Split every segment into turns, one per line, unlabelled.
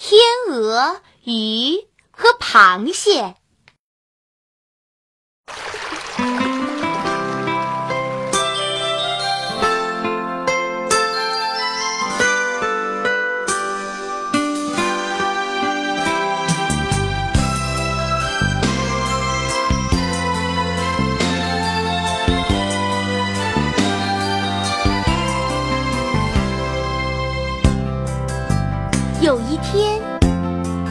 天鹅、鱼和螃蟹。有一天，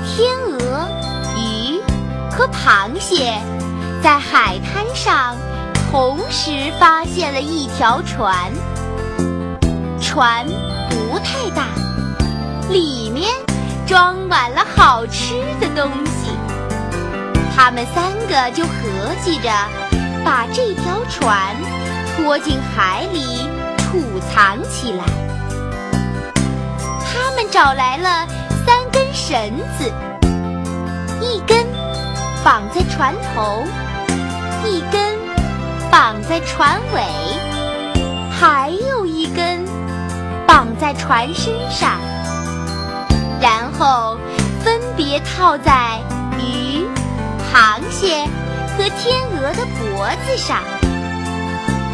天鹅、鱼和螃蟹在海滩上同时发现了一条船。船不太大，里面装满了好吃的东西。他们三个就合计着把这条船拖进海里储藏起来。找来了三根绳子，一根绑在船头，一根绑在船尾，还有一根绑在船身上，然后分别套在鱼、螃蟹和天鹅的脖子上。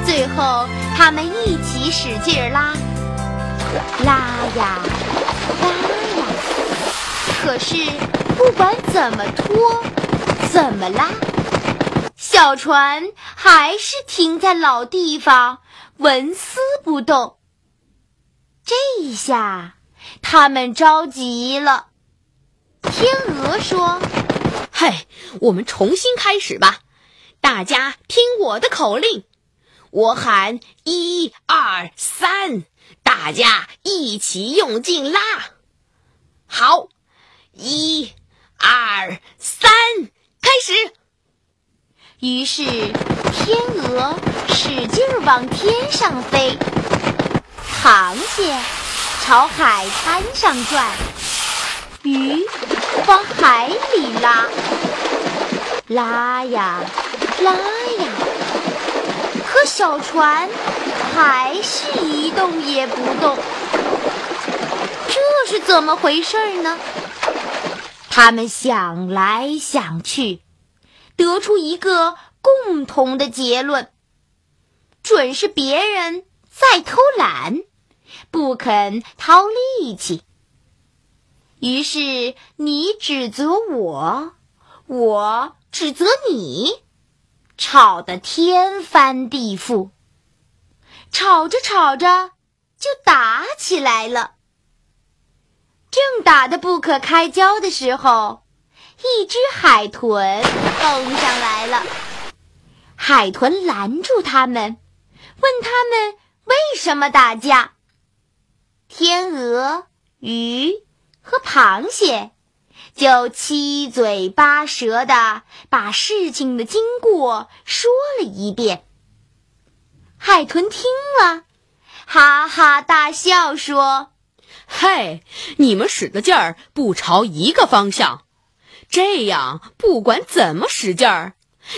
最后，他们一起使劲拉，拉呀！拉呀！可是不管怎么拖，怎么拉，小船还是停在老地方，纹丝不动。这一下，他们着急了。天鹅说：“
嘿，我们重新开始吧！大家听我的口令，我喊一二三。”大家一起用劲拉，好，一、二、三，开始。
于是天鹅使劲往天上飞，螃蟹朝海滩上转，鱼往海里拉，拉呀拉呀，小船。还是一动也不动，这是怎么回事呢？他们想来想去，得出一个共同的结论：准是别人在偷懒，不肯掏力气。于是你指责我，我指责你，吵得天翻地覆。吵着吵着就打起来了。正打得不可开交的时候，一只海豚蹦上来了。海豚拦住他们，问他们为什么打架。天鹅、鱼和螃蟹就七嘴八舌的把事情的经过说了一遍。海豚听了，哈哈大笑说：“
嘿，你们使的劲儿不朝一个方向，这样不管怎么使劲儿，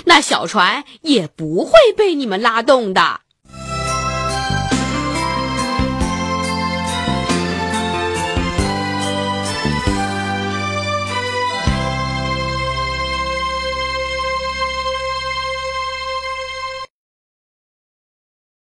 那小船也不会被你们拉动的。”